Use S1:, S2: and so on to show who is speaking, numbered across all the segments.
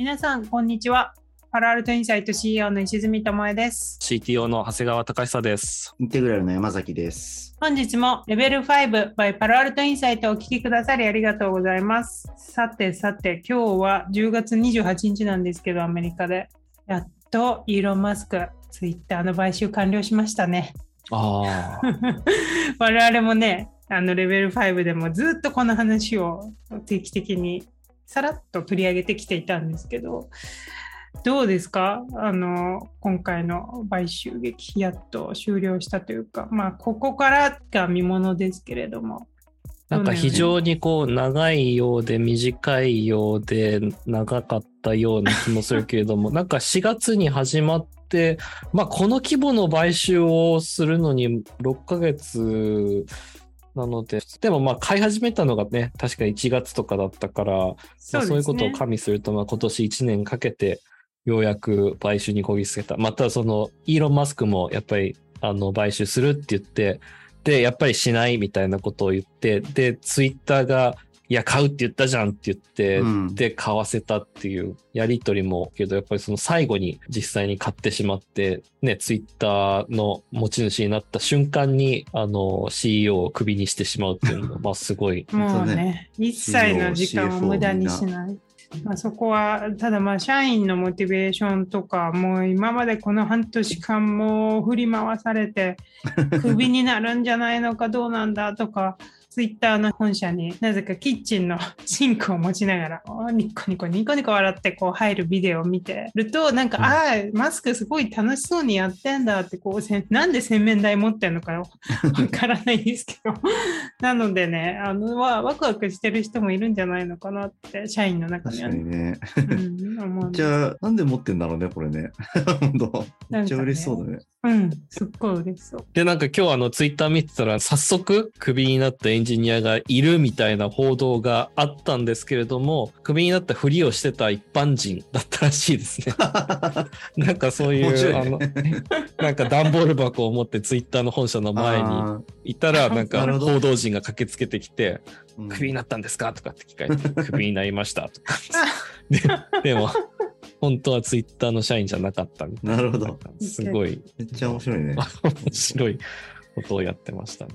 S1: 皆さん、こんにちは。パラアルトインサイト CEO の石積智恵です。
S2: CTO の長谷川隆久です。
S3: インテグラルの山崎です。
S1: 本日もレベル5 by パラアルトインサイトをお聞きくださりありがとうございます。さてさて、今日は10月28日なんですけど、アメリカで。やっとイーロン・マスク、ツイッターの買収完了しましたね。
S2: ああ。
S1: 我々もね、あのレベル5でもずっとこの話を定期的にさらっと取り上げてきていたんですけど、どうですか？あの今回の買収劇、やっと終了したというか、まあ、ここからが見ものですけれども。
S2: なんか非常にこう長いようで短いようで長かったような気もするけれども、なんか4月に始まって、まあこの規模の買収をするのに6ヶ月なので、でもまあ買い始めたのがね、確か1月とかだったから、まあそういうことを加味すると、まあ今年1年かけてようやく買収にこぎつけた。またそのイーロン・マスクもやっぱりあの買収するって言って、で、やっぱりしないみたいなことを言って、で、ツイッターが、いや、買うって言ったじゃんって言って、
S3: うん
S2: で、買わせたっていうやりとりも、けど、やっぱりその最後に実際に買ってしまって、ね、ツイッターの持ち主になった瞬間に、あの、CEO をクビにしてしまうっていうのも、まあ、すごい。
S1: もうね、一切の時間を無駄にしない。まあ、そこは、ただまあ、社員のモチベーションとか、もう今までこの半年間も振り回されて、クビになるんじゃないのかどうなんだとか、ツイッターの本社になぜかキッチンのシンクを持ちながら、おニコニコニコニコ笑ってこう入るビデオを見てると、なんか、
S2: うん
S1: ああ、マスクすごい楽しそうにやってんだって、こう、せんなんで洗面台持ってんのか わからないですけど、なのでね、あの、わワクワクしてる人もいるんじゃないのかなって、社員の中
S3: 確
S1: にはね。
S3: かにね。
S1: うん、
S3: じゃあ、なんで持ってんだろうね、これね。本当めっちゃ嬉しそうだね。
S1: うん、すっごい嬉しそう。
S2: で、なんか今日あのツイッター見てたら、早速クビになったエンジニアがいるみたいな報道があったんですけれども、クビになったふりをしてた一般人だったらしいですね。なんかそういう、あの、なんか段ボール箱を持ってツイッターの本社の前に
S3: あ
S2: いたら、なんか報道陣が駆けつけてきて、クビになったんですか？とかって聞かれて、クビになりましたとか。ででも、本当はツイッターの社員じゃなかったみたいな。
S3: なるほど
S2: すごい
S3: めっちゃ面白いね。
S2: 面白いことをやってましたね。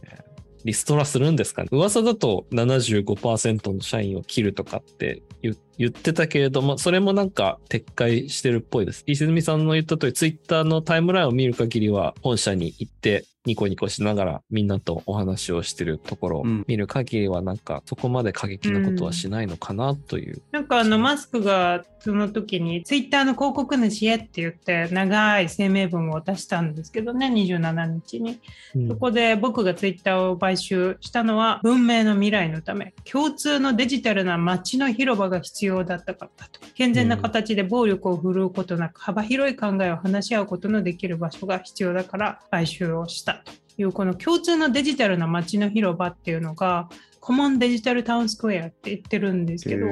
S2: リストラするんですかね噂だと75%の社員を切るとかって言言ってたけれども、それもなんか撤回してるっぽいです。石積さんの言った通り、ツイッターのタイムラインを見る限りは、本社に行って、ニコニコしながらみんなとお話をしてるところを
S3: うん。
S2: 見る限りは、なんかそこまで過激なことはしないのかなという。
S1: なんかあのマスクがその時にツイッターの広告主へって言って長い声明文を出したんですけどね27日に。
S2: うん。
S1: そこで僕がツイッターを買収したのは文明の未来のため。共通のデジタルな街の広場が必要要だったかったと。健全な形で暴力を振るうことなく幅広い考えを話し合うことのできる場所が必要だから買収をしたというこの共通のデジタルな街の広場っていうのがコモンデジタルタウンスクエアって言ってるんですけど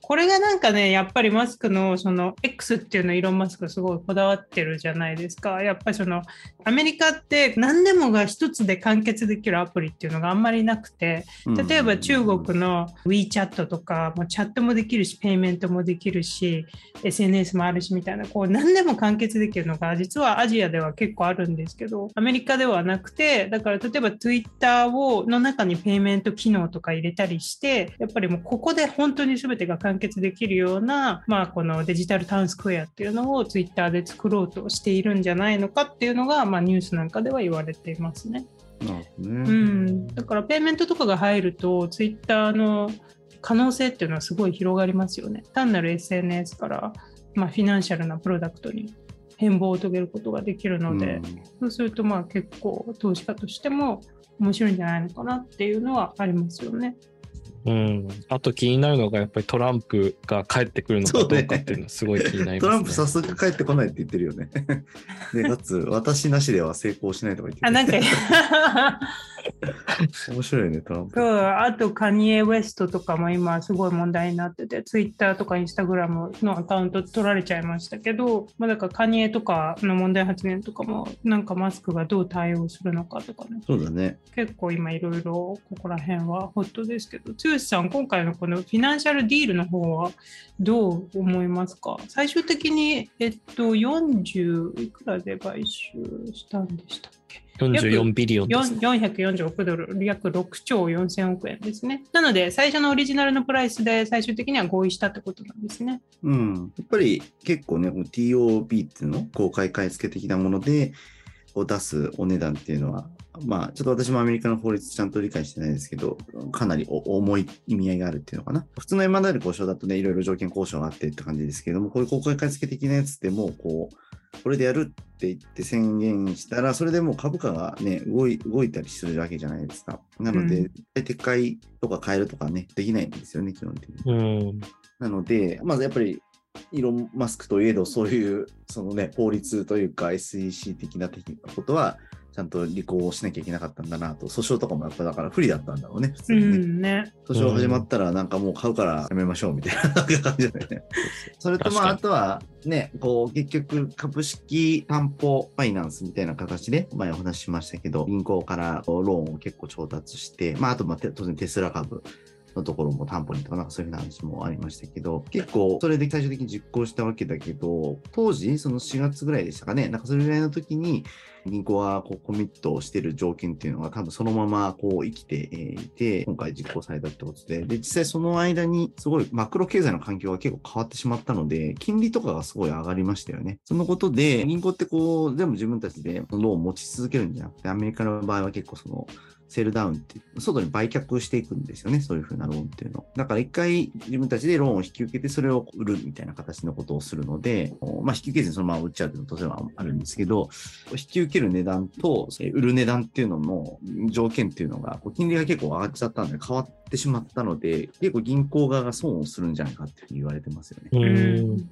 S1: これがなんかね、やっぱりマスクのその X っていうのイーロン・マスクすごいこだわってるじゃないですか。やっぱりそのアメリカって何でもが一つで完結できるアプリっていうのがあんまりなくて、例えば中国の WeChat とか、もうチャットもできるし、ペイメントもできるし、SNS もあるしみたいな、こう何でも完結できるのが実はアジアでは結構あるんですけど、アメリカではなくて、だから例えば Twitter をの中にペイメント機能とか入れたりして、やっぱりもうここで本当に全てが完結できるような、まあこのデジタルタウンスクエアっていうのを Twitter で作ろうとしているんじゃないのかっていうのが、まあニュースなんかでは言われていますね。
S3: なるほど
S1: う
S3: ね。
S1: ん、だからペイメントとかが入ると、ツイッターの可能性っていうのはすごい広がりますよね。単なる SNS から、まあ、フィナンシャルなプロダクトに変貌を遂げることができるので、
S3: うん
S1: そうするとまあ結構投資家としても面白いんじゃないのかなっていうのはありますよね。
S2: うん。あと気になるのが、やっぱりトランプが帰ってくるのかどうかっていうのはすごい気になりますね。
S3: トランプ早速帰ってこないって言ってるよね。で、かつ、私なしでは成功しないとか言ってる。
S1: あ、なんか、
S3: 面白いね、トランプ。
S1: そうあとカニエ・ウェストとかも今すごい問題になってて、ツイッターとかインスタグラムのアカウント取られちゃいましたけど、まあ、だからカニエとかの問題発言とかも、なんかマスクがどう対応するのかとかね、
S3: そうだね。
S1: 結構今いろいろここら辺はホットですけど、剛さん、今回のこのフィナンシャルディールの方はどう思いますか？最終的に、えっと、40いくらで買収したんでしたっけ？
S2: 44ビリオンです、ね。
S1: 440億ドル、約6兆4000億円ですね。なので、最初のオリジナルのプライスで最終的には合意したってことなんですね。
S3: うん。やっぱり結構ね、TOB っていうの、公開買い付け的なもので、こう出すお値段っていうのは、まあ、ちょっと私もアメリカの法律ちゃんと理解してないですけど、かなりお重い意味合いがあるっていうのかな。普通の M&A 交渉だとね、いろいろ条件交渉があってって感じですけども、こういう公開買い付け的なやつってもう、こう、これでやるって言って宣言したら、それでもう株価がね、動い動いたりするわけじゃないですか。なので、
S1: うん
S3: 撤回とか変えるとかね、できないんですよね、基本的に。
S2: うん。
S3: なので、まずやっぱり、イーロン・マスクといえど、そういう、そのね、法律というか SEC 的な的なことは、ちゃんと履行しなきゃいけなかったんだなと、訴訟とかもやっぱだから不利だったんだろうね、普通
S1: う
S3: にね。
S1: んね。
S3: 訴訟始まったら、なんかもう買うからやめましょうみたいな感じだよね。それとまあ、あ
S2: 確
S3: とはね、こう、結局、株式担保ファイナンスみたいな形で、前お話ししましたけど、銀行からローンを結構調達して、まあ、あとまあ、て当然テスラ株のところも担保にとか、なんかそういう話もありましたけど、結構、それで最終的に実行したわけだけど、当時、その4月ぐらいでしたかね、なんかそれぐらいの時に、銀行はこうコミットしてる条件っていうのが多分そのままこう生きていて、今回実行されたってことで、で、実際その間にすごいマクロ経済の環境が結構変わってしまったので、金利とかがすごい上がりましたよね。そのことで、銀行ってこう、全部自分たちでローンを持ち続けるんじゃなくて、アメリカの場合は結構その、セールダウンって、外に売却していくんですよね、そういうふうなローンっていうの。だから一回自分たちでローンを引き受けて、それを売るみたいな形のことをするので、まあ引き受けずにそのまま売っちゃうっていうのは当然はあるんですけど、引き受ける値段とえ売る値段っていうのの条件っていうのが、金利が結構上がっちゃったので変わってしまったので、結構銀行側が損をするんじゃないかっていうふうに言われてますよね。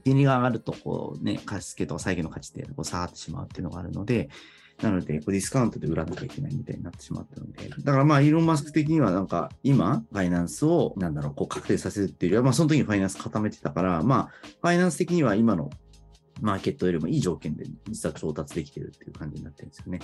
S3: 金利が上がると、こうね、貸付と債券の価値ってこう下がってしまうっていうのがあるので、なので、ディスカウントで売らなきゃいけないみたいになってしまったので、だからまあ、イーロン・マスク的にはなんか、今、ファイナンスを、なんだろう、こう確定させるっていうよりは、まあ、その時にファイナンス固めてたから、まあ、ファイナンス的には今のマーケットよりもいい条件で実は調達できてるっていう感じになってるんですよね。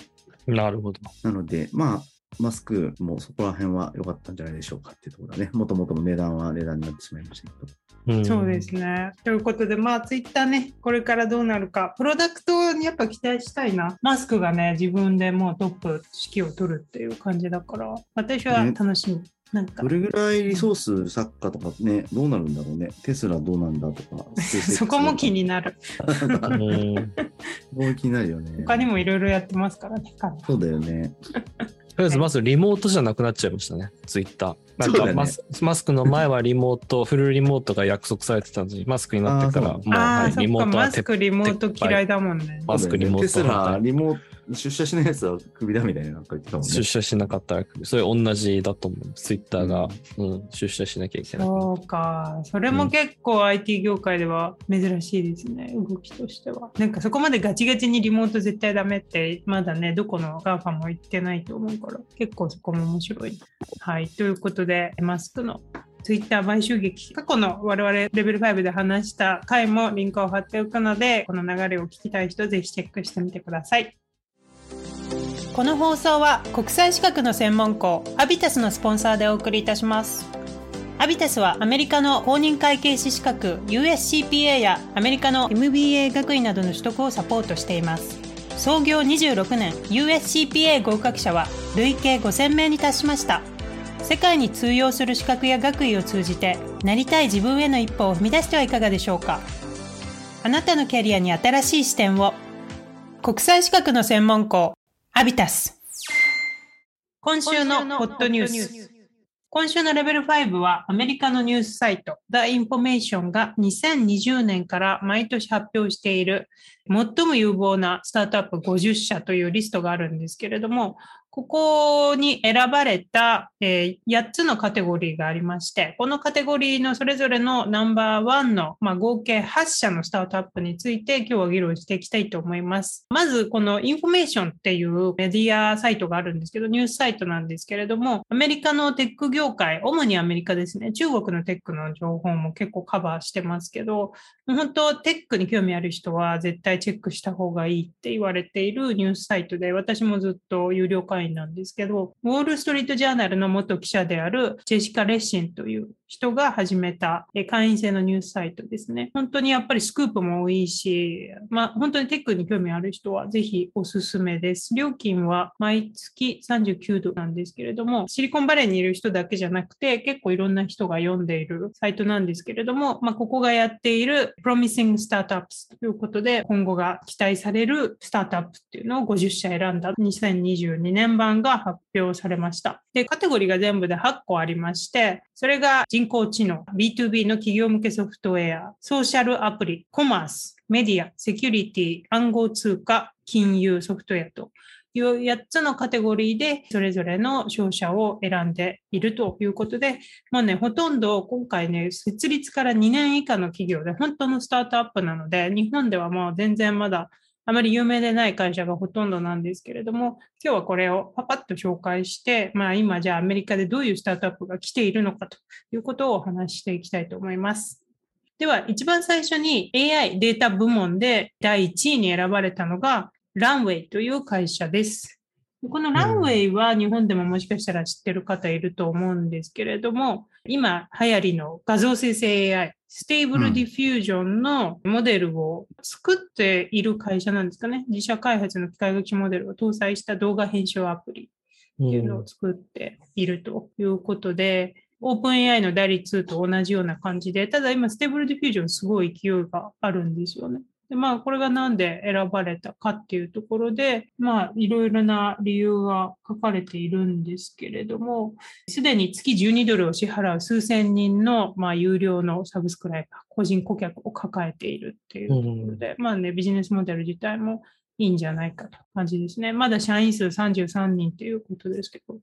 S2: なるほど。
S3: なので、まあ、マスクもそこら辺は良かったんじゃないでしょうかっていうところだね。もともとの値段は値段になってしまいましたけど。
S2: うん
S1: そうですね。ということで、まあ、ツイッターね、これからどうなるか、プロダクトにやっぱ期待したいな。マスクがね、自分でもうトップ指揮を取るっていう感じだから、私は楽しみ。なんか
S3: ど、れぐらいリソース作家とかね、どうなるんだろうね。テスラどうなんだとか。
S1: そこも気になる。
S2: うん
S3: そこも気になるよね。
S1: 他にもいろいろやってますからね。彼
S3: そうだよね。
S2: とりあえずまずリモートじゃなくなっちゃいましたね、ツイッター。なんかマス,、マスクの前はリモート、フルリモートが約束されてたのに、マスクになってから、もう、はい、リモートは
S1: マスクリモート嫌いだもんね。
S2: マスクリモート
S3: テスラ、
S2: はい。
S3: リモート、出社しないやつはクビだみたいななんか言ってたもんね。
S2: 出社しなかったら、それ同じだと思う。ツイッターが、うん、出社しなきゃいけない。
S1: そうか、それも結構 IT 業界では珍しいですね、動きとしては。なんかそこまでガチガチにリモート絶対ダメって、まだね、どこの GAFA も言ってないと思うから、結構そこも面白い。はい、ということで、マスクのツイッター買収劇、過去の我々レベル5で話した回もリンクを貼っておくので、この流れを聞きたい人、ぜひチェックしてみてください。この放送は国際資格の専門校アビタスのスポンサーでお送りいたします。アビタスはアメリカの公認会計士資格 USCPA やアメリカの MBA 学位などの取得をサポートしています。創業26年 USCPA 合格者は累計5000名に達しました。世界に通用する資格や学位を通じてなりたい自分への一歩を踏み出してはいかがでしょうかあなたのキャリアに新しい視点を国際資格の専門校アビタス今週のホットニュース。今週のレベル5はアメリカのニュースサイト。The Information が2020年から毎年発表している最も有望なスタートアップ50社というリストがあるんですけれどもここに選ばれた、えー8つのカテゴリーがありまして、このカテゴリーのそれぞれのナンバーワンの、まあ、合計8社のスタートアップについて今日は議論していきたいと思います。まず、このインフォメーションっていうメディアサイトがあるんですけど、ニュースサイトなんですけれども、アメリカのテック業界、主にアメリカですね、中国のテックの情報も結構カバーしてますけど、本当、テックに興味ある人は絶対チェックした方がいいって言われているニュースサイトで、私もずっと有料会員なんですけど、ウォール・ストリート・ジャーナルの元記者であるジェシカ・レッシンという人が始めた会員制のニュースサイトですね。本当にやっぱりスクープも多いし、まあ本当にテックに興味ある人はぜひおすすめです。料金は毎月39ドルなんですけれども、シリコンバレーにいる人だけじゃなくて、結構いろんな人が読んでいるサイトなんですけれども、まあここがやっている Promising Startups ということで、今後が期待されるスタートアップっていうのを50社選んだ2022年版が発表されました。で、カテゴリーが全部で8個ありまして、それが人工知能、B2B の企業向けソフトウェア、ソーシャルアプリ、コマース、メディア、セキュリティ、暗号通貨、金融、ソフトウェアという8つのカテゴリーでそれぞれの商社を選んでいるということで、もうね、ほとんど今回ね、設立から2年以下の企業で本当のスタートアップなので、日本ではもう全然まだあまり有名でない会社がほとんどなんですけれども、今日はこれをパパッと紹介して、まあ今じゃあアメリカでどういうスタートアップが来ているのかということをお話ししていきたいと思います。では、一番最初に AI データ部門で第1位に選ばれたのがランウェイという会社です。このランウェイは日本でももしかしたら知ってる方いると思うんですけれども、今流行りの画像生成 AI、 Stable Diffusion のモデルを作っている会社なんですかね。自社開発の機械学習モデルを搭載した動画編集アプリっていうのを作っているということで、オープン AI の第2と同じような感じで、ただ今、 Stable Diffusion すごい勢いがあるんですよね。でまあ、これがなんで選ばれたかっていうところで、まあ、いろいろな理由が書かれているんですけれども、すでに月12ドルを支払う数千人の、まあ、有料の subscriber、個人顧客を抱えているっていうところで、まあね、ビジネスモデル自体もいいんじゃないかと感じですね。まだ社員数33人ということですけど、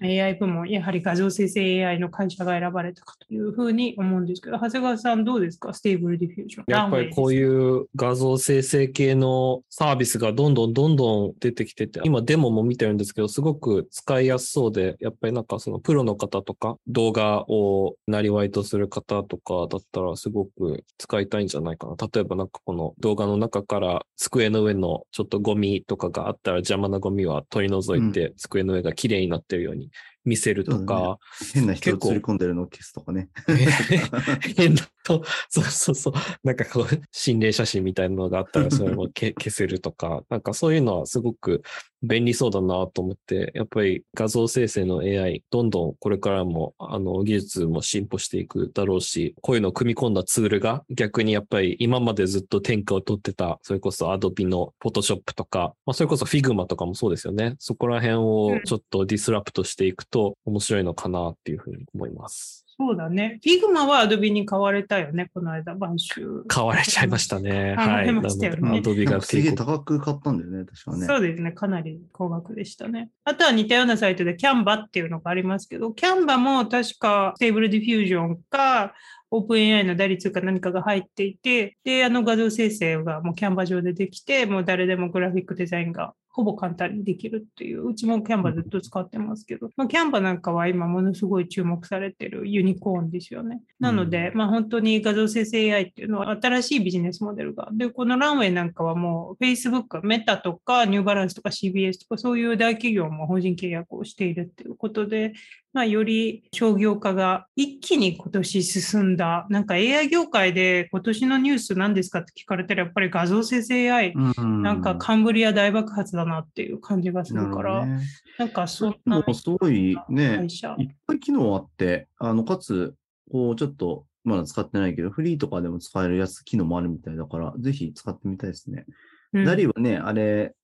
S1: AI 部門、やはり画像生成 AI の会社が選ばれたかというふうに思うんですけど、長谷川さんどうですか？ Stable Diffusion。
S2: やっぱりこういう画像生成系のサービスがどんどんどんどん出てきてて、今デモも見てるんですけど、すごく使いやすそうで、やっぱりなんかそのプロの方とか、動画をなりわいとする方とかだったらすごく使いたいんじゃないかな。例えばなんかこの動画の中から机の上のちょっとゴミとかがあったら邪魔なゴミは取り除いて、机の上が綺麗になってるように見せるとか、
S3: 変な人
S2: 結構
S3: 映り込んでるのを消すとかね。
S2: 変なと、そうそうそう。なんかこう、心霊写真みたいなのがあったら、それも 消消せるとか、なんかそういうのはすごく便利そうだなと思って、やっぱり画像生成の AI、どんどんこれからも、あの、技術も進歩していくだろうし、こういうのを組み込んだツールが逆にやっぱり今までずっと天下を取ってた、それこそ Adobe の Photoshop とか、まあそれこそ Figma とかもそうですよね。そこら辺をちょっとディスラプトしていくと面白いのかなっていうふうに思います。
S1: そうだね。Figma は Adobe に買われたよね、この間、買収。
S2: 買われちゃいましたね。はい。
S1: れましたよね
S2: なので、 Adobe が
S3: すげえ。高く買ったんだよね、確かね。
S1: そうですね。かなり高額でしたね。あとは似たようなサイトで Canva っていうのがありますけど、Canva も確かステーブルディフュージョンか、オープン AI の代理通か何かが入っていて、で、あの画像生成がもう Canva 上でできて、もう誰でもグラフィックデザインがほぼ簡単にできるっていう、うちも Canva ずっと使ってますけど、まあ、Canva なんかは今ものすごい注目されてるユニコーンですよね。なので、まあ本当に画像生成 AI っていうのは新しいビジネスモデルが。で、このランウェイなんかはもう Facebook、メタとかニューバランスとか CBS とかそういう大企業も法人契約をしているっていうことで、まあ、より商業化が一気に今年進んだ。なんか AI 業界で今年のニュース何ですかって聞かれたらやっぱり画像生成 AI、
S3: うん
S1: なんかカンブリア大爆発だなっていう感じがするから、
S3: なね
S1: なんかそん
S3: で
S1: な
S3: もすごいね。いっぱい機能あって、あの、かつ、こう、ちょっと、まだ使ってないけど、フリーとかでも使えるやつ、機能もあるみたいだから、ぜひ使ってみたいですね。
S1: うん
S3: ダリはね、あれ、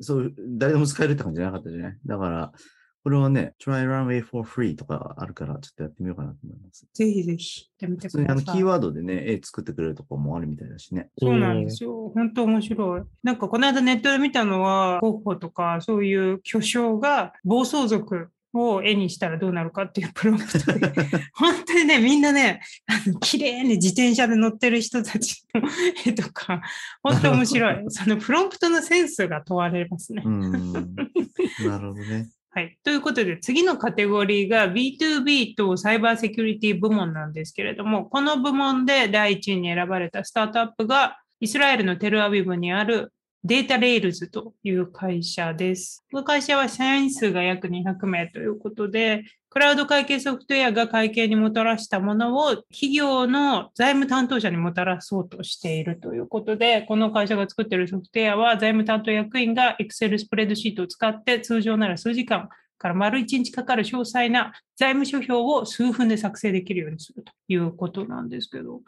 S3: そう、誰でも使えるって感じじゃなかったじゃない？だから、これはね、Try Runway for Free とかあるから、ちょっとやってみようかなと思います。
S1: ぜひぜひやってください。
S3: キーワードでね、絵作ってくれるとこもあるみたいだしね。
S1: そうなんですよ。本当面白い。なんかこの間ネットで見たのは、ゴッホとかそういう巨匠が暴走族を絵にしたらどうなるかっていうプロンプトで、本当にね、みんなね、あの綺麗に自転車で乗ってる人たちの絵とか、本当面白い。そのプロンプトのセンスが問われますね。
S3: うん。なるほどね。
S1: はい。ということで、次のカテゴリーが B2B とサイバーセキュリティ部門なんですけれども、この部門で第1位に選ばれたスタートアップが、イスラエルのテルアビブにある Datarails という会社です。この会社は社員数が約200名ということで、クラウド会計ソフトウェアが会計にもたらしたものを企業の財務担当者にもたらそうとしているということで、この会社が作っているソフトウェアは財務担当役員が Excel スプレッドシートを使って通常なら数時間から丸1日かかる詳細な財務諸表を数分で作成できるようにするということなんですけど、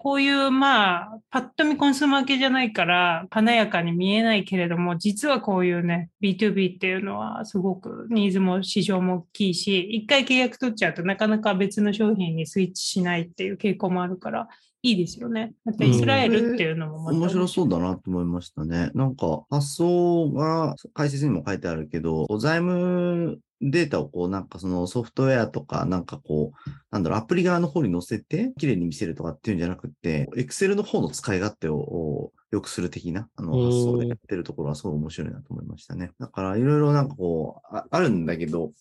S1: こういうまあ、パッと見コンスーマー系じゃないから華やかに見えないけれども、実はこういうね、B2B っていうのはすごくニーズも市場も大きいし、一回契約取っちゃうとなかなか別の商品にスイッチしないっていう傾向もあるから、いいですよね。またイスラエルっていうのもまた
S3: 面白そうだなと思いましたね。なんか発想が解説にも書いてあるけど、財務データをこうなんかそのソフトウェアとかなんかこう、なんだろう、アプリ側の方に載せて綺麗に見せるとかっていうんじゃなくて、Excel の方の使い勝手を良くする的なあの
S2: うん
S3: 発想でやってるところはすごい面白いなと思いましたね。だからいろいろなんかこうあ、あるんだけど、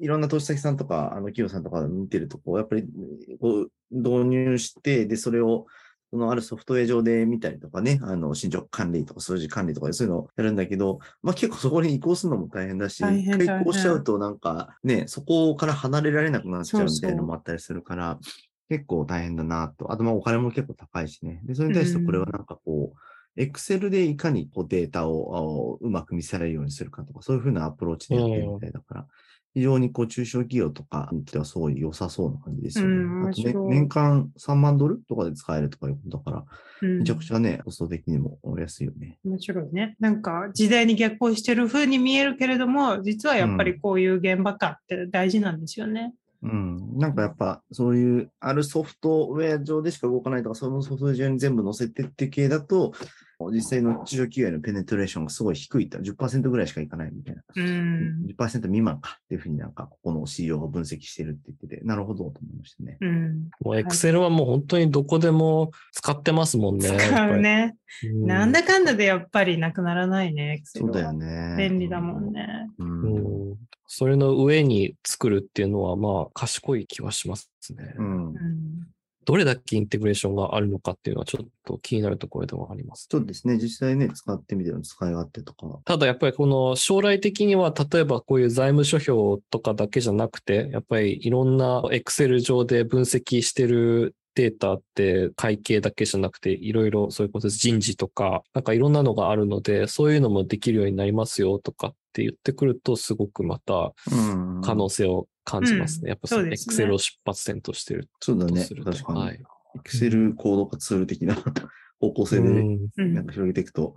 S3: いろんな投資先さんとか、あの企業さんとか見てると、こう、やっぱり、こう、導入して、で、それを、そのあるソフトウェア上で見たりとかね、あの、進捗管理とか数字管理とかそういうのをやるんだけど、まあ結構そこに移行するのも大変だし、回移行しちゃうとなんかね、そこから離れられなくなっちゃうみたいな
S1: そうそう
S3: のもあったりするから、結構大変だなと。あとまあお金も結構高いしね。で、それに対してこれはなんかこう、エクセルでいかにこうデータをあうまく見せられるようにするかとか、そういうふうなアプローチでやってるみたいだから、非常にこう中小企業とかにとってはすごい良さそうな感じですよね。
S1: うん
S3: あとね年間3万ドルとかで使えるとかいうことだから、
S1: うん
S3: めちゃくちゃね、コスト的にも安いよね。
S1: 面白いね。なんか時代に逆行してる風に見えるけれども、実はやっぱりこういう現場感って大事なんですよね。
S3: うん。なんかやっぱ、そういう、あるソフトウェア上でしか動かないとか、そのソフトウェア上に全部載せてって系だと、実際の中小企業へのペネトレーションがすごい低いと、10%ぐらいしかいかないみたいな。
S1: うん。
S3: 10%未満かっていうふうになんか、ここの CEO が分析してるって言ってて、なるほどと思いましたね。
S1: うん。
S2: もう Excel はもう本当にどこでも使ってますもんね。
S1: 使う
S2: り
S1: ね。
S2: うん
S1: なんだかんだでやっぱりなくならないね。Excel
S3: そうだよ
S1: は
S3: ね。
S1: 便利だもんね。
S3: うん。
S2: う
S3: うん
S2: んそれの上に作るっていうのは、まあ、賢い気はしますね。
S3: うん
S1: うん
S2: どれだけインテグレーションがあるのかっていうのはちょっと気になるところではあります。
S3: そうですね。実際ね、使ってみての使い勝手とか。
S2: ただやっぱりこの将来的には例えばこういう財務諸表とかだけじゃなくて、やっぱりいろんな Excel 上で分析してるデータって会計だけじゃなくていろいろそういうことです人事とかなんかいろんなのがあるのでそういうのもできるようになりますよとかって言ってくるとすごくまた
S3: うん
S2: 可能性を感じますね。
S1: うん
S2: やっぱその
S1: そうですね
S2: Excel を出発点としてる
S3: そうだね。
S2: とすると。
S3: 確かに。
S2: はい。
S3: Excel コード化ツール的な方向性で
S2: うん
S1: うん
S3: なんか広げていくと、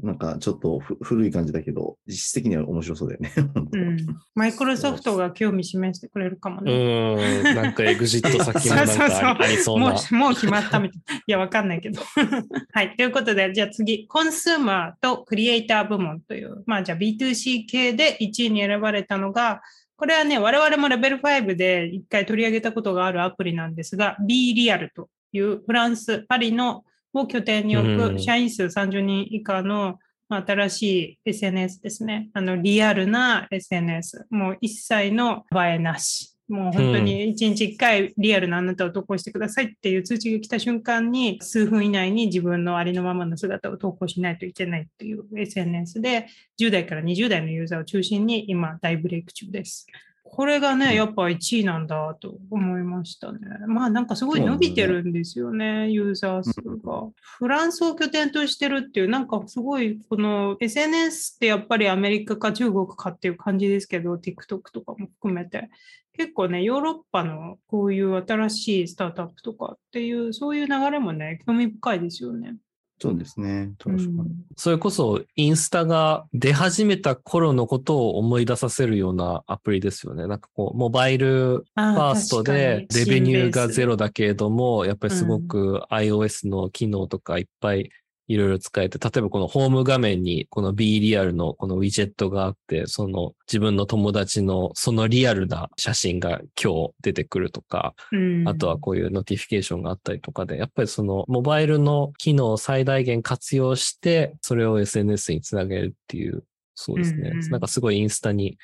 S3: なんかちょっとふ古い感じだけど、実質的には面白そうだよね。
S1: うん。マイクロソフトが興味示してくれるかも
S2: う
S1: ね。
S2: ん、なんかエグジット先も なんかありありそうな。
S1: もうもう決まったみたい。いや、わかんないけど。はい。ということで、じゃあ次、コンスーマーとクリエイター部門という、まあじゃあ B2C 系で1位に選ばれたのが、これはね、我々もレベル5で一回取り上げたことがあるアプリなんですが、B リアルというフランス、パリのを拠点に置
S2: うん
S1: く社員数30人以下のまあ新しい SNS ですね。あの、リアルな SNS。もう一切の映えなし。もう本当に一日一回リアルなあなたを投稿してくださいっていう通知が来た瞬間に数分以内に自分のありのままの姿を投稿しないといけないっていう SNS で10代から20代のユーザーを中心に今大ブレイク中です。これがね、やっぱ1位なんだと思いましたね。まあなんかすごい伸びてるんですよね、ユーザー数が。フランスを拠点としてるっていう、なんかすごいこの SNS ってやっぱりアメリカか中国かっていう感じですけど、TikTok とかも含めて。結構ね、ヨーロッパのこういう新しいスタートアップとかっていう、そういう流れもね、興味深いですよね。
S3: そうですね。確かに。
S2: それこそインスタが出始めた頃のことを思い出させるようなアプリですよね。なんかこう、モバイルフ
S1: あ
S2: ァーストで revenue がゼロだけれども、やっぱりすごく iOS の機能とかいっぱいいろいろ使えて、例えばこのホーム画面にこの B リアルのこのウィジェットがあって、その自分の友達のそのリアルな写真が今日出てくるとか、
S1: うん
S2: あとはこういう notification があったりとかで、やっぱりそのモバイルの機能を最大限活用して、それを SNS につなげるっていう、そうですね。
S1: うんうん
S2: なんかすごいインスタに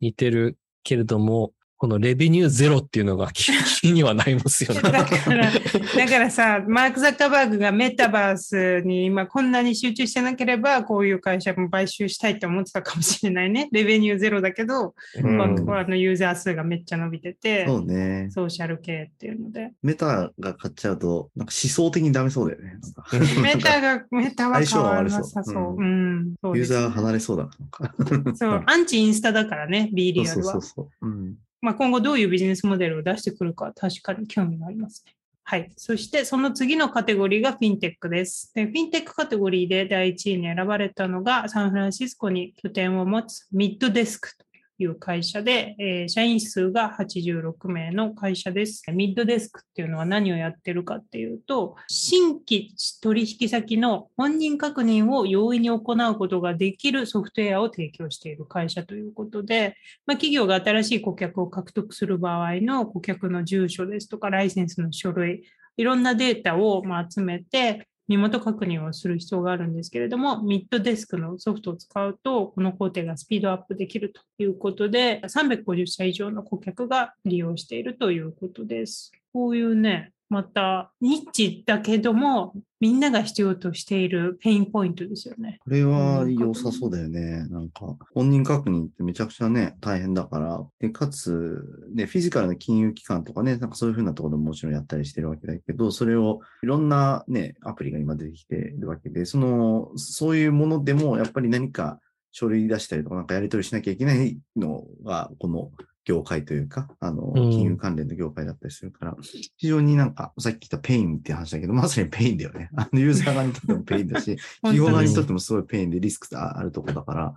S2: 似てるけれども、このレベニューゼロっていうのが気 気にはなりますよね。
S1: だから、だからさ、マーク・ザッカーバーグがメタバースに今こんなに集中してなければ、こういう会社も買収したいって思ってたかもしれないね。レベニューゼロだけど、
S3: うん
S1: あのユーザー数がめっちゃ伸びてて、
S3: そうね。
S1: ソーシャル系っていうので。
S3: メタが買っちゃうと、なんか思想的にダメそうだよね。
S1: メタが、メタは変わらなさ
S3: 相性
S1: そう。
S3: ユーザーが離れそうだな。
S1: そう、アンチインスタだからね、B リアルは
S3: そうそう。そう。うん
S1: まあ、今後どういうビジネスモデルを出してくるか確かに興味がありますね。はい。そしてその次のカテゴリーがフィンテックです。でフィンテックカテゴリーで第1位に選ばれたのがサンフランシスコに拠点を持つ Middesk という会社で、えー社員数が86名の会社です。 Middesk っていうのは何をやってるかっていうと、新規取引先の本人確認を容易に行うことができるソフトウェアを提供している会社ということで、まあ、企業が新しい顧客を獲得する場合の顧客の住所ですとか、ライセンスの書類、いろんなデータをま集めて、身元確認をする必要があるんですけれども、ミッドデスクのソフトを使うと、この工程がスピードアップできるということで、350社以上の顧客が利用しているということです。こういうね、またニッチだけども、みんなが必要としているペインポイントですよね。
S3: これは良さそうだよね。なんか、本人確認ってめちゃくちゃね、大変だから。で、かつ、ね、フィジカルな金融機関とかね、なんかそういうふうなところでももちろんやったりしてるわけだけど、それをいろんなね、アプリが今出てきてるわけで、その、そういうものでもやっぱり何か書類出したりとかなんかやり取りしなきゃいけないのが、この業界というか、あの、
S2: うん
S3: 金融関連の業界だったりするから、非常になんか、さっき言ったペインって話だけど、まさにペインだよね。あの、ユーザー側にとってもペインだし、企業側にとってもすごいペインでリスクがあるところだから、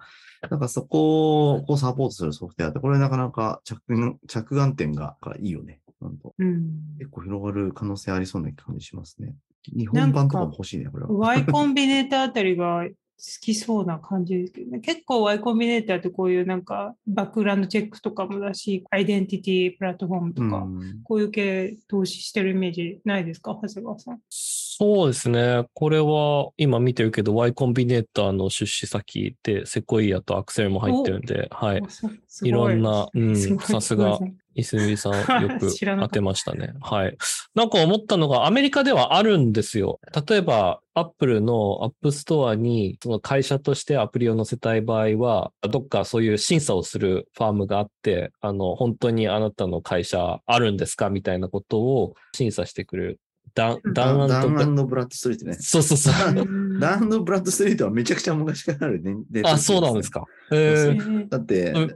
S3: なんかそこをこうサポートするソフトウェアって、これなかなか着眼着眼点がいいよね。なんと
S1: うん。
S3: 結構広がる可能性ありそうな感じしますね。日本版とかも欲しいね、これは。
S1: Y コンビネーターあたりが好きそうな感じですけどね。結構 Y コンビネーターってこういうなんかバックグラウンドチェックとかもだし、アイデンティティプラットフォームとか、
S3: うん
S1: こういう系投資してるイメージないですか？長谷川さん。
S2: そうですね。これは今見てるけど Y コンビネーターの出資先でセコイアとアクセルも入ってるんで、はい。
S1: おすすご
S2: いろんなうんさすが
S1: い
S2: イスミさんよく 当てましたね。はい。なんか思ったのがアメリカではあるんですよ。例えば Apple の App Store にその会社としてアプリを載せたい場合は、どっかそういう審査をするファームがあって、あの、本当にあなたの会社あるんですか？みたいなことを審査してくれる。ダン、ダン
S3: ダ
S2: アン
S3: ブラッドストリートね。
S2: そうそうそう。
S1: うん
S3: ダンブラッドストリートはめちゃくちゃ昔からあるね。
S2: あ、そうなんですか。え
S1: え
S2: ー、
S1: ー
S3: だって
S2: うん、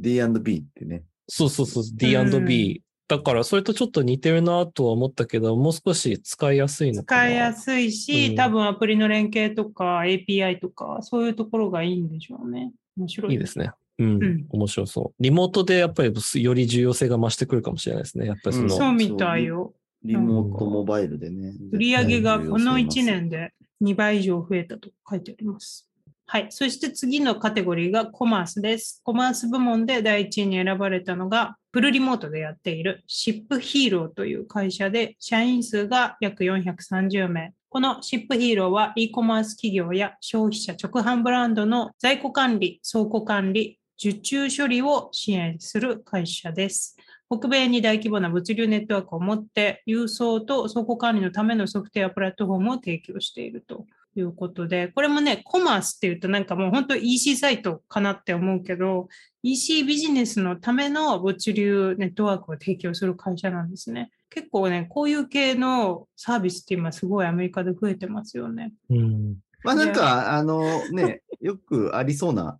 S3: D&B ってね。
S2: そうそうそう、D&B。だから、それとちょっと似てるなとは思ったけど、もう少し使いやすいのかな。
S1: 使いやすいし、
S2: うん
S1: 多分アプリの連携とか API とか、そういうところがいいんでしょうね。面白い。
S2: いいですね。うん、
S1: うん
S2: 面白そう。リモートでやっぱりより重要性が増してくるかもしれないですね。やっぱりその、
S1: そうみたいよ。
S3: リモートモバイルでね。
S1: 売上がこの1
S3: 絶対
S1: 年で2倍以上増えたと書いてあります。はい。そして次のカテゴリーがコマースです。コマース部門で第1位に選ばれたのが、フルリモートでやっているシップヒーローという会社で、社員数が約430名。このシップヒーローは e コマース企業や消費者直販ブランドの在庫管理、倉庫管理、受注処理を支援する会社です。北米に大規模な物流ネットワークを持って、郵送と倉庫管理のためのソフトウェアプラットフォームを提供しているということで、これもね、コマースっていうとなんかもう本当 EC サイトかなって思うけど、EC ビジネスのための物流ネットワークを提供する会社なんですね。結構ね、こういう系のサービスって今すごいアメリカで増えてますよね。
S2: うん、
S3: まあなんか、あのね、よくありそう な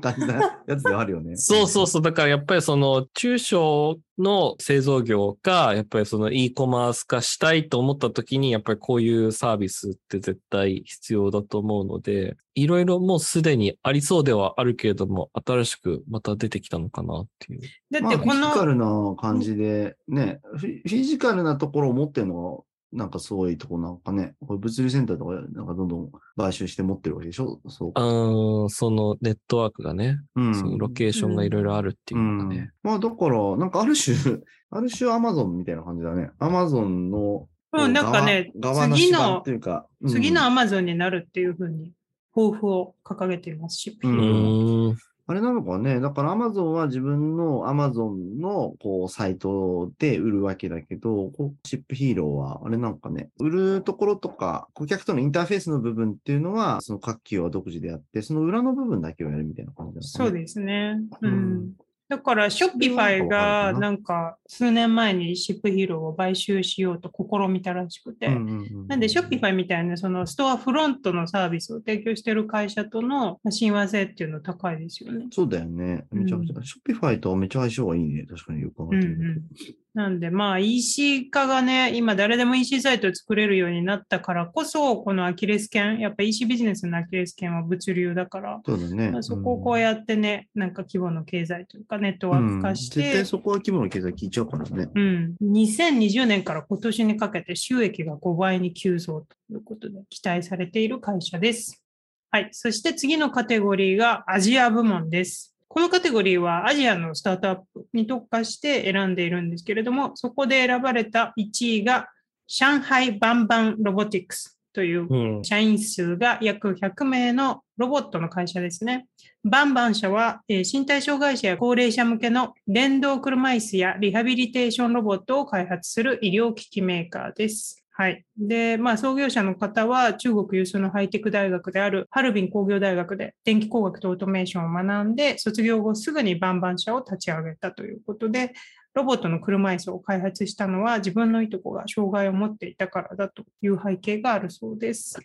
S3: 感じなやつではあるよね。
S2: そうそうそう。だからやっぱりその中小の製造業がやっぱりその e コマース化したいと思った時にやっぱりこういうサービスって絶対必要だと思うので、いろいろもうすでにありそうではあるけれども、新しくまた出てきたのかなっていう。
S3: だってこの、まあ、フィジカルな感じでね、フィジカルなところを持ってるのはなんかすごいとこなんかね、これ物流センターとかなんかどんどん買収して持ってるわけでしょ？そう
S2: あそのネットワークがね、うん、そのロケーションがいろいろあるっていうのがね。
S3: うん、まあだから、なんかある種、ある種アマゾンみたいな感じだね。アマゾンの、
S1: うん、なんかね、次の、いうか、うん、次のアマゾンになるっていうふうに、抱負を掲げていますし、
S3: うんあれなのかね。だから Amazon は自分の Amazon のこうサイトで売るわけだけど、シップヒーローはあれなんかね、売るところとか、顧客とのインターフェースの部分っていうのは、その各企業は独自であって、その裏の部分だけをやるみたいな感じなのか
S1: ね。そうですね。うん。だから、 Shopify がなんか数年前に ShipHero を買収しようと試みたらしくて、なんで Shopify みたいなそのストアフロントのサービスを提供している会社との親和性っていうのは高いですよね。
S3: そうだよね。めちゃくちゃ、うん、 Shopify とめっちゃ相性がいいね。確かによく考えてみると。
S1: なんで、まあ EC 化がね、今誰でも EC サイトを作れるようになったからこそ、このアキレス腱、やっぱ EC ビジネスのアキレス腱は物流だから、
S3: そうだね。
S1: まあ、そこをこうやってね、うん、なんか規模の経済というかネットワーク化して、うん、
S3: 絶対そこは規模の経済聞いちゃうからね。
S1: うん。2020年から今年にかけて収益が5倍に急増ということで期待されている会社です。はい。そして次のカテゴリーがアジア部門です。このカテゴリーはアジアのスタートアップに特化して選んでいるんですけれども、そこで選ばれた1位が上海バンバンロボティクスという社員数が約100名のロボットの会社ですね。バンバン社は身体障害者や高齢者向けの電動車椅子やリハビリテーションロボットを開発する医療機器メーカーです。はい。で、まあ、創業者の方は中国有数のハイテク大学であるハルビン工業大学で電気工学とオートメーションを学んで、卒業後すぐにバンバン社を立ち上げたということで、ロボットの車椅子を開発したのは自分のいとこが障害を持っていたからだという背景があるそうです。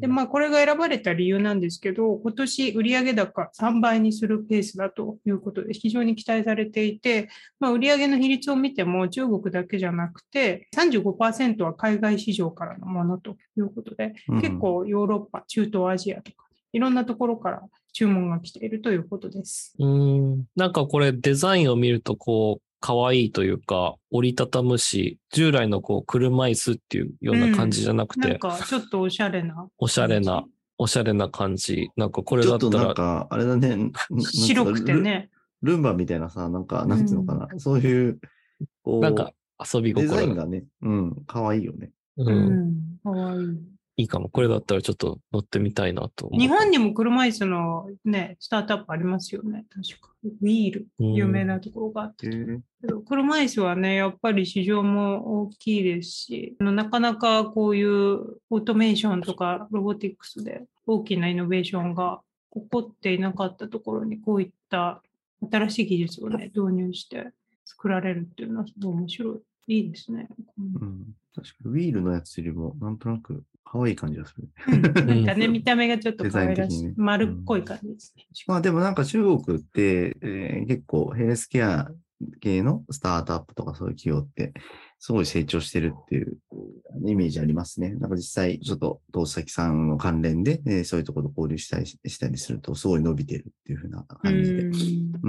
S1: で、まあ、これが選ばれた理由なんですけど、今年売上高3倍にするペースだということで非常に期待されていて、まあ、売上の比率を見ても中国だけじゃなくて35%は海外市場からのものということで、結構ヨーロッパ、中東アジアとか、いろんなところから注文が来ているということです。
S2: うん。なんかこれデザインを見るとこう、可愛いというか、折りたたむし、従来のこう車椅子っていうような感じじゃなくて、うん、
S1: なんかちょっとおしゃれな。
S2: おしゃれな、おしゃれな感じ。なんかこれだったら。ちょっとなん
S3: か、あれだね。
S1: 白くてね
S3: ル。ルンバみたいなさ、なんか、なんていうのかな。うん、そういう、
S2: こう。なんか遊び心
S3: デザインがね、うん、可愛いよね。
S1: うん。可愛い。
S2: いいかも。これだったらちょっと乗ってみたいなと
S1: 日本にも車椅子のね、スタートアップありますよね。確か。ウィール、有名なところがあって。車椅子はね、やっぱり市場も大きいですし、なかなかこういうオートメーションとかロボティクスで大きなイノベーションが起こっていなかったところにこういった新しい技術をね、導入して作られるっていうのはすごい面白い。いいですね。
S3: うん、確かに、ウィールのやつよりも、なんとなく可愛い感じがする。
S1: なんかね、見た目がちょっと可愛らしい、ね、丸っこい感じですね。
S3: うん、まあでもなんか中国って、えー、結構ヘルスケア系のスタートアップとかそういう企業って、すごい成長してるっていうイメージありますね。なんか実際、ちょっと投資先さんの関連で、えー、そういうところと交流したりしたりすると、すごい伸びてるっていうふうな感じで、う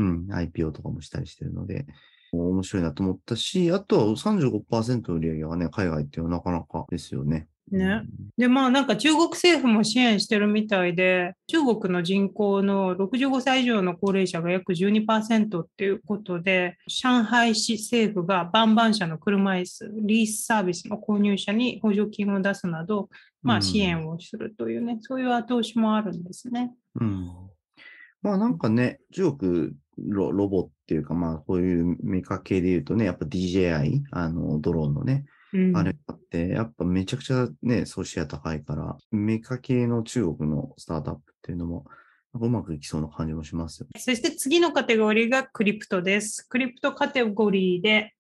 S3: ん、IPO とかもしたりしてるので、面白いなと思ったし、あとは35%売り上げがね、海外っていうのはなかなかですよね。
S1: ね。で、まあなんか中国政府も支援してるみたいで、中国の人口の65歳以上の高齢者が約12%っていうことで、上海市政府がバンバン車の車椅子、リースサービスの購入者に補助金を出すなど、まあ支援をするというね、うん、そういう後押しもあるんですね。
S3: うん。まあなんかね、中国ロボっていうか、まあこういうメカ系で言うとね、やっぱ DJI、あのドローンのね、うん、あれあって、やっぱめちゃくちゃね、シェア高いから、メカ系の中国のスタートアップっていうのも、うまくいきそうな感じもしますよ、
S1: ね。そして次のカテゴリーがクリプトです。クリプトカテゴリーで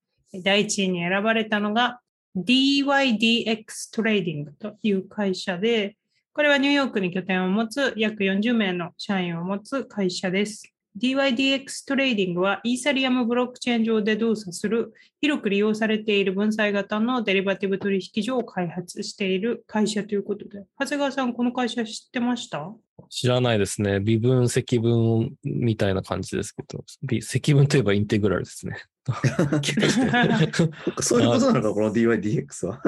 S1: 第1位に選ばれたのが DYDX トレーディングという会社で、これはニューヨークに拠点を持つ約40名の社員を持つ会社です。 dYdX トレーディングはイーサリアムブロックチェーン上で動作する広く利用されている分散型のデリバティブ取引所を開発している会社ということで、長谷川さん、この会社知ってました？
S2: 知らないですね。微分、積分みたいな感じですけど、微積分といえばインテグラルですね。
S3: そういうことなのか、この DYDX は。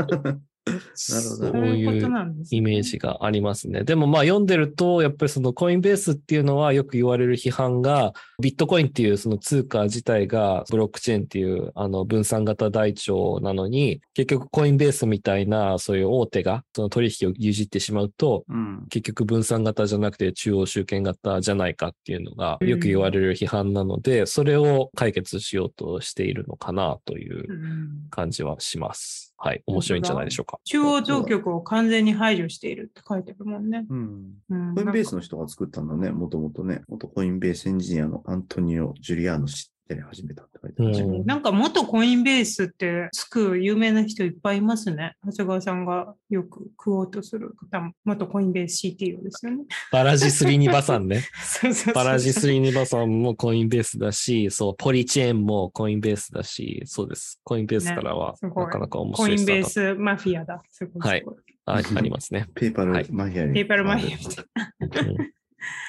S2: そう
S3: ど
S2: いうイメージがありますね。でもまあ読んでると、やっぱりそのコインベースっていうのはよく言われる批判が、ビットコインっていうその通貨自体がブロックチェーンっていうあの分散型台帳なのに、結局コインベースみたいなそういう大手がその取引を牛耳ってしまうと、
S3: うん。
S2: 結局分散型じゃなくて中央集権型じゃないかっていうのがよく言われる批判なので、それを解決しようとしているのかなという
S1: うん
S2: 感じはします。はい。面白いんじゃないでしょうか。
S1: 中央当局を完全に排除しているって書いてるもんね。
S3: うん。
S1: うん
S3: コインベースの人が作ったんだね、もともとね。元コインベースエンジニアのアントニオ・ジュリアーノ氏って始めたって書いてあるし。
S2: うん
S1: なんか元コインベースってつく有名な人いっぱいいますね。長谷川さんがよく食おうとする方も元コインベース CTO ですよね。
S2: バラジスリニバさんね。
S1: そうそうそう
S2: バラジスリニバさんもコインベースだし、そう、ポリチェーンもコインベースだし、そうです。コインベースからはなかなか面
S1: コインベー
S2: 白いス
S1: マフィアだ。すごいすごい
S2: あありますね。
S3: ペーパル
S2: はい
S3: マフィアに。
S1: ペーパルマフィアみたいな。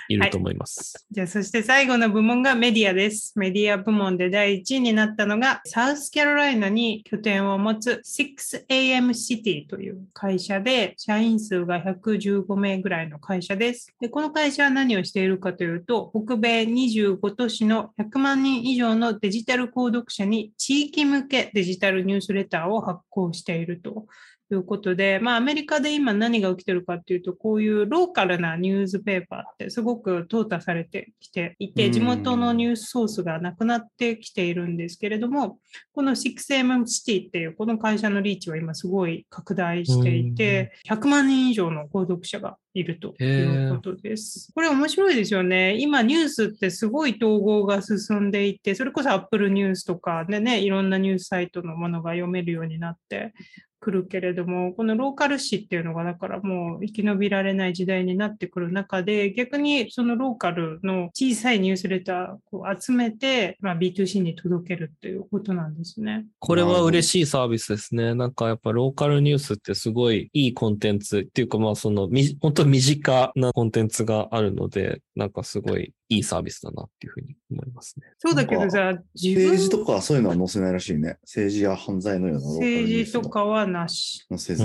S2: いると思います。
S1: じゃあ、そして最後の部門がメディアです。メディア部門で第1位になったのが、サウスキャロライナに拠点を持つ 6AM City という会社で、社員数が115名ぐらいの会社です。で、この会社は何をしているかというと、北米25都市の100万人以上のデジタル購読者に地域向けデジタルニュースレターを発行していると。ということで、まあ、アメリカで今何が起きてるかっていうと、こういうローカルなニュースペーパーってすごく淘汰されてきていて、
S3: うん
S1: 地元のニュースソースがなくなってきているんですけれども、この 6M シティっていうこの会社のリーチは今すごい拡大していて、100万人以上の購読者がいるということです。これ面白いですよね。今ニュースってすごい統合が進んでいて、それこそ Apple ニュースとかでね、いろんなニュースサイトのものが読めるようになって、くるけれども、このローカル誌っていうのが、だからもう生き延びられない時代になってくる中で、逆にそのローカルの小さいニュースレターを集めて、まあ、B2C に届けるっていうことなんですね。
S2: これは嬉しいサービスですね。なんかやっぱローカルニュースってすごいいいコンテンツっていうかまあそのみ本当身近なコンテンツがあるので、なんかすごいいいサービスだなっていうふうに思いますね。
S1: そうだけどさ、自分
S3: 政治とかはそういうのは載せないらしいね。政治や犯罪のようなローカルニュー
S1: 政
S3: ス
S1: 治とかはなし。
S2: う
S3: 載せず。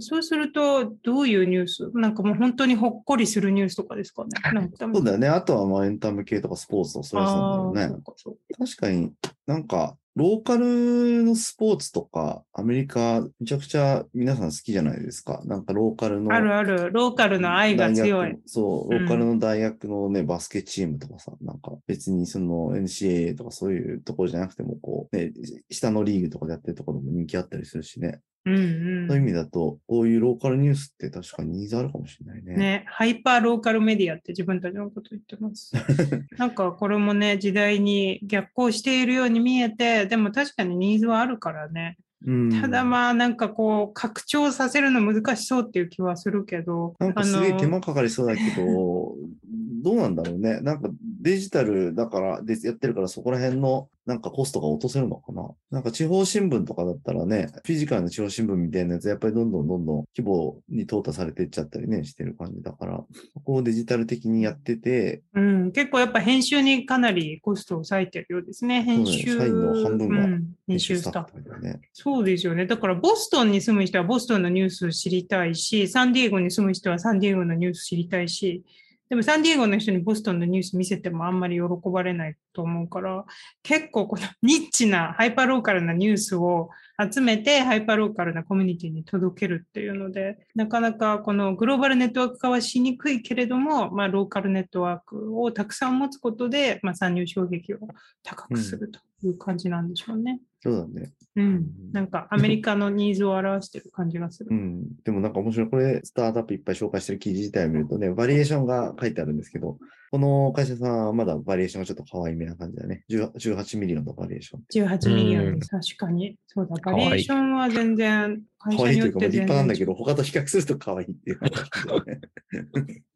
S1: そうすると、どういうニュース？なんかもう本当にほっこりするニュースとかですかね。なんか
S3: そうだよね。あとはまあエンタメ系とかスポーツとかそれはそう
S1: ああ
S3: なんだよね
S1: そう。かそう
S3: 確かになんか、ローカルのスポーツとか、アメリカ、めちゃくちゃ皆さん好きじゃないですか。なんかローカルの。
S1: あるある、ローカルの愛が強い。
S3: そう、
S1: うん
S3: ローカルの大学のね、バスケチームとかさ、なんか別にその NCAA とかそういうところじゃなくても、こう、ね、下のリーグとかでやってるところでも人気あったりするしね。
S1: うんうん
S3: そういう意味だと、こういうローカルニュースって確かにニーズあるかもしれないね。
S1: ね、ハイパーローカルメディアって自分たちのこと言ってます。なんかこれもね、時代に逆行しているように見えて、でも確かにニーズはあるからね。
S3: うん
S1: ただまあなんかこう、拡張させるの難しそうっていう気はするけど、
S3: なんかすげえ手間かかりそうだけど、どうなんだろうね。なんかデジタルだから、でやってるからそこら辺のなんかコストが落とせるのかな？なんか地方新聞とかだったらね、フィジカルの地方新聞みたいなやつやっぱりどんどんどんどん規模に淘汰されていっちゃったりね、してる感じだから、そこをデジタル的にやってて、
S1: うん、結構やっぱ編集にかなりコストを抑えてるようですね。編集。
S3: そうだよ社員の半分が
S1: うん編集スタッフ。
S3: フだよね。
S1: そうですよね。だからボストンに住む人はボストンのニュース知りたいし、サンディエゴに住む人はサンディエゴのニュース知りたいし、でもサンディエゴの人にボストンのニュース見せてもあんまり喜ばれないと思うから、結構このニッチなハイパーローカルなニュースを集めてハイパーローカルなコミュニティに届けるっていうので、なかなかこのグローバルネットワーク化はしにくいけれども、まあ、ローカルネットワークをたくさん持つことで、まあ、参入障壁を高くするという感じなんでしょうね。
S3: そうだね。
S1: うん。なんかアメリカのニーズを表してる感じがする
S3: う。ん。でもなんか面白い。これ、スタートアップいっぱい紹介してる記事自体を見るとね、バリュエーションが書いてあるんですけど、この会社さんはまだバリュエーションがちょっと可愛めな感じだね。18 18ミリオンのバリュエーション。
S1: 18ミリオンです。確かに。そうだ、バリュエーションは全然、
S3: 可愛いというか、立派なんだけど、他と比較すると可愛いっていう。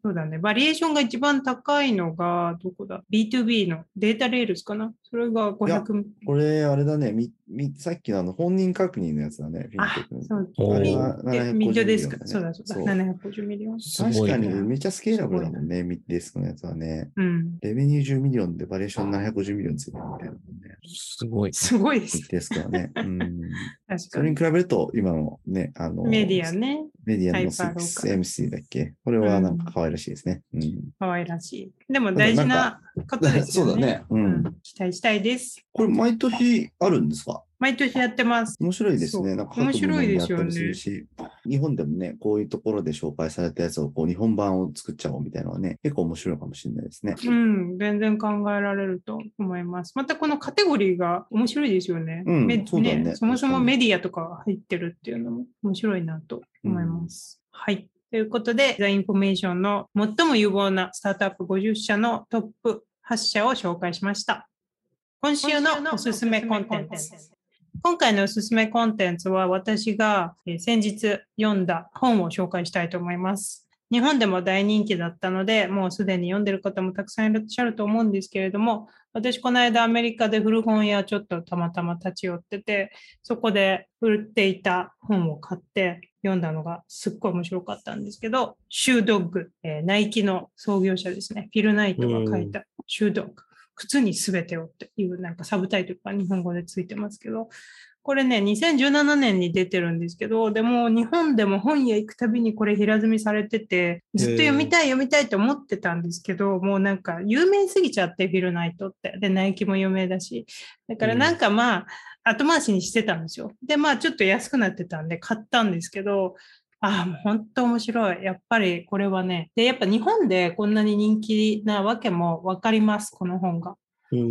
S1: そうだね。バリュエーションが一番高いのが、どこだ ?B2B の Datarails かな？それが500、
S3: これ、あれだねみみ、さっきのあの本人確認のやつだね、
S1: あそう。
S3: あれは750
S1: で Middesk。
S3: ミリオンだね
S1: そうだそうだ。
S3: そう
S1: 750ミリオン。
S3: 確かにめっちゃスケーラブルだもんね、 Middesk のやつはね。
S1: うん。
S3: レベニュー10ミリオンでバリュエーション750ミリオンついてるみたいなもんね。
S2: すごい。
S1: すごいです
S3: Middesk はね。うん。
S1: 確かに。
S3: それに比べると、今のね、あの、
S1: メディアね。
S3: メディアの
S1: ハイパーローカル
S3: 6MC だっけ？これはなんか可愛らしいですね。うん。
S1: 可愛らしい。でも大事なことですよね。
S3: そうだね。う
S1: うんん。期待したいです。
S3: これ毎年あるんですか？
S1: 毎年やってます。
S3: 面白いですね。なんか
S1: 面白いですよね
S3: 日本でもね、こういうところで紹介されたやつをこう日本版を作っちゃおうみたいなのはね、結構面白いかもしれないですね。
S1: うん、全然考えられると思います。またこのカテゴリーが面白いですよね。
S3: うん
S1: メ
S3: そうだね
S1: そもそもメディアとかが入ってるっていうのも面白いなと思います。はい。ということで、ザ・インフォメーションの最も有望なスタートアップ50社のトップ8社を紹介しました。今週のおすすめコンテンツ。今回のおすすめコンテンツは私がえー先日読んだ本を紹介したいと思います。日本でも大人気だったので、もうすでに読んでる方もたくさんいらっしゃると思うんですけれども、私この間アメリカで古本屋ちょっとたまたま立ち寄ってて、そこで売っていた本を買って読んだのがすっごい面白かったんですけど、シュードッグ、えーナイキの創業者ですね、フィル・ナイトが書いたシュードッグ、靴にすべてをっていうなんかサブタイトルが日本語でついてますけど、これね、2017年に出てるんですけど、でも日本でも本屋行くたびにこれ平積みされてて、ずっと読みたい読みたいと思ってたんですけど、もうなんか有名すぎちゃって、フィルナイトって。で、ナイキも有名だし。だからなんかまあ、後回しにしてたんですよ。で、まあちょっと安くなってたんで買ったんですけど、ああ、もう本当面白い。やっぱりこれはね。で、やっぱ日本でこんなに人気なわけもわかります、この本が。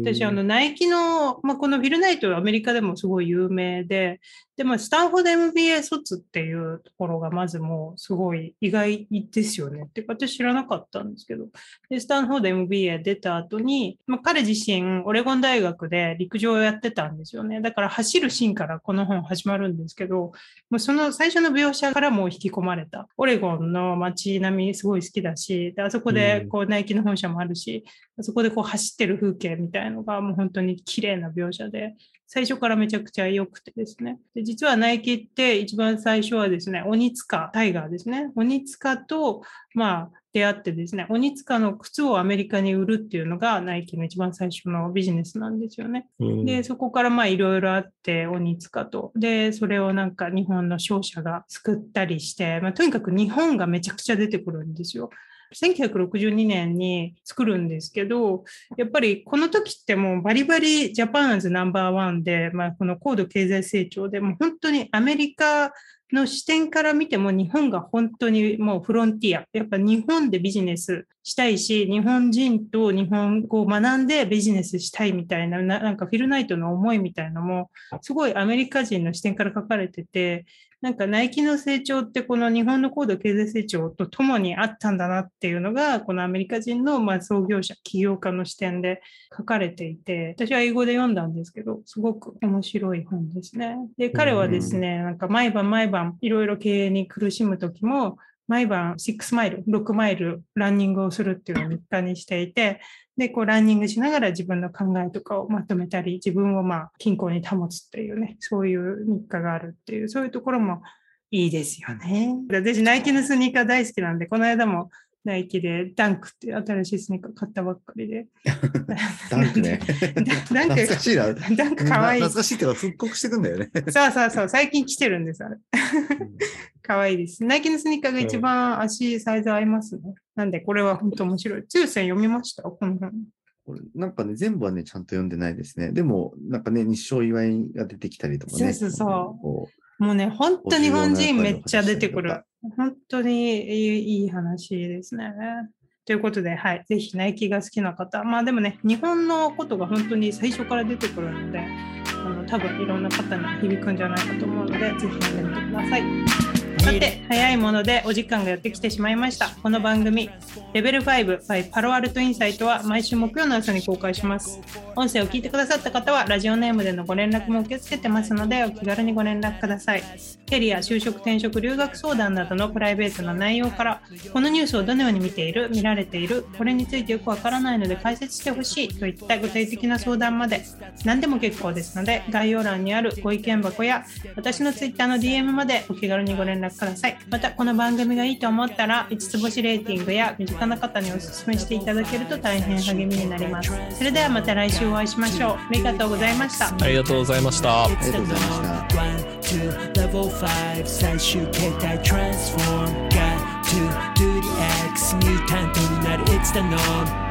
S1: 私、あの、ナイキの、まあ、このフィルナイトはアメリカでもすごい有名で、で、まあ、スタンフォード MBA 卒っていうところがまずもうすごい意外ですよね。ってか私知らなかったんですけど、で、スタンフォード MBA 出た後に、まあ、彼自身オレゴン大学で陸上をやってたんですよね。だから走るシーンからこの本始まるんですけど、もうその最初の描写からもう引き込まれた。オレゴンの街並みすごい好きだし、であそこでこうナイキの本社もあるし、あそこでこう走ってる風景みたいのがもう本当に綺麗な描写で、最初からめちゃくちゃ良くてですね。で実はナイキって一番最初はですね、鬼塚タイガーですね。鬼塚と、まあ、出会ってですね、鬼塚の靴をアメリカに売るっていうのがナイキの一番最初のビジネスなんですよね。で、そこからまあいろいろあって、鬼塚と。で、それをなんか日本の商社が作ったりして、まあ、とにかく日本がめちゃくちゃ出てくるんですよ。1962年に作るんですけど、やっぱりこの時ってもうバリバリジャパンズナンバーワンで、まあ、この高度経済成長で、もう本当にアメリカの視点から見ても日本が本当にもうフロンティア。やっぱ日本でビジネスしたいし、日本人と日本語を学んでビジネスしたいみたいな、ななんかフィルナイトの思いみたいなのも、すごいアメリカ人の視点から書かれてて、なんかナイキの成長ってこの日本の高度経済成長とともにあったんだなっていうのが、このアメリカ人のまあ創業者、起業家の視点で書かれていて、私は英語で読んだんですけど、すごく面白い本ですね。で、彼はですね、なんか毎晩毎晩いろいろ経営に苦しむ時も、毎晩6マイル、6マイルランニングをするっていうのを日課にしていて、で、こうランニングしながら自分の考えとかをまとめたり、自分をまあ均衡に保つっていうね、そういう日課があるっていう、そういうところもいいですよね。私、ナイキのスニーカー大好きなんで、この間もナイキでダンクって新しいスニーカー買ったばっかりで。
S3: ダンクね。
S1: ダンク
S3: 懐かしいな。
S1: ダンクかわいい。
S3: 懐かしいってか復刻してくんだよね。
S1: そうそうそう、最近来てるんです、あれ。かわいいです。ナイキのスニーカーが一番足サイズ合いますね。なんで、これは本当面白い。通線読みました？この本。
S3: これなんかね、全部はね、ちゃんと読んでないですね。でも、なんかね、日照祝いが出てきたりとかね。
S1: そうそうそう
S3: こ
S1: もうね、本当日本人めっちゃ出てくる。本当にいい話ですね。ということで、はい、ぜひナイキが好きな方、まあでもね、日本のことが本当に最初から出てくるので、あの多分いろんな方に響くんじゃないかと思うので、ぜひ読んでみてください。さて、早いものでお時間がやってきてしまいました。この番組、レベル5 by パロアルトインサイトは毎週木曜の朝に公開します。音声を聞いてくださった方は、ラジオネームでのご連絡も受け付けてますので、お気軽にご連絡ください。キャリア、就職、転職、留学相談などのプライベートな内容から、このニュースをどのように見ている、見られている、これについてよくわからないので解説してほしいといった具体的な相談まで、何でも結構ですので、概要欄にあるご意見箱や、私の Twitter の DM までお気軽にご連絡ください。また、この番組がいいと思ったら、5つ星レーティングや身近な方にお勧めしていただけると大変励みになります。それではまた来週お会いしましょう。ありがとうございました。
S2: ありがとうございました。
S3: ありがとうございました。
S4: One, two, level five 最終形態 transform Got to do the X ミュータントになる It's the norm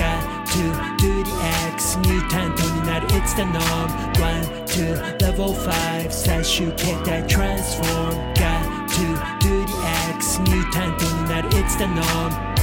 S4: it's the norm. One, two, level five says you get that transform. Got to do the X, mutant in that it's the norm.